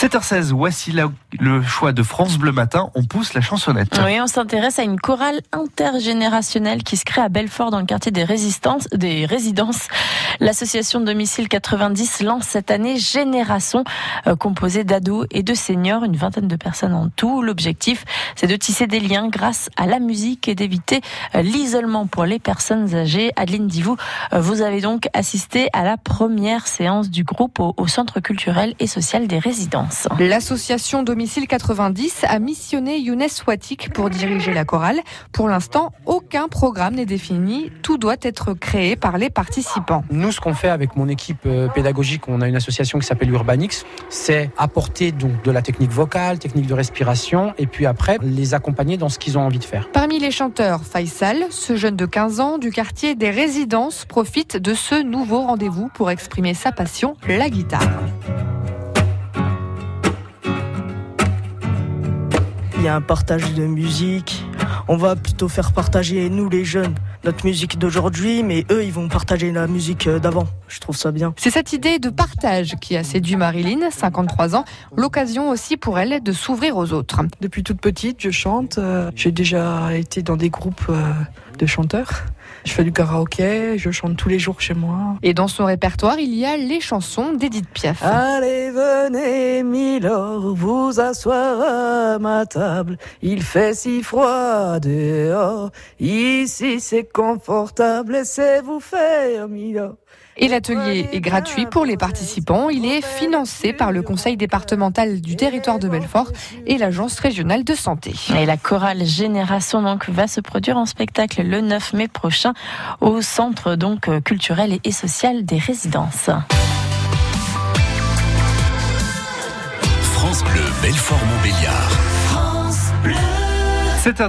7h16, voici le choix de France Bleu Matin. On pousse la chansonnette. Oui, on s'intéresse à une chorale intergénérationnelle qui se crée à Belfort dans le quartier des, résistances, des résidences. L'association Domicile 90 lance cette année Génération, euh, composée d'ados et de seniors, une vingtaine de personnes en tout. L'objectif, c'est de tisser des liens grâce à la musique et d'éviter euh, l'isolement pour les personnes âgées. Adeline Divou, euh, vous avez donc assisté à la première séance du groupe au, au Centre culturel et social des résidences. L'association Domicile 90 a missionné Younes Watik pour diriger la chorale. Pour l'instant, aucun programme n'est défini. Tout doit être créé par les participants. Nous, ce qu'on fait avec mon équipe euh, pédagogique, on a une association qui s'appelle Urbanix, c'est apporter donc de la technique vocale, technique de respiration, et puis après les accompagner dans ce qu'ils ont envie de faire. Parmi les chanteurs, Faisal, ce jeune de 15 ans du quartier des résidences, profite de ce nouveau rendez-vous pour exprimer sa passion, la guitare. Il y a un partage de musique. On va plutôt faire partager, nous les jeunes, notre musique d'aujourd'hui, mais eux, ils vont partager la musique d'avant. Je trouve ça bien. C'est cette idée de partage qui a séduit Marilyn, 53 ans, l'occasion aussi pour elle de s'ouvrir aux autres. Depuis toute petite, je chante. Euh, j'ai déjà été dans des groupes euh, de chanteurs. Je fais du karaoké, je chante tous les jours chez moi. Et dans son répertoire, il y a les chansons d'Edith Piaf. Allez, venez, Milord, vous asseoir à ma table. Il fait si froid dehors. Ici, c'est confortable, laissez-vous faire. Et l'atelier est gratuit pour les participants. Il est financé par le Conseil départemental du territoire de Belfort et l'Agence régionale de santé. Et la chorale Génération donc va se produire en spectacle le 9 mai prochain au centre donc culturel et social des résidences. France Bleu Belfort Montbéliard. France Bleu. 7h10.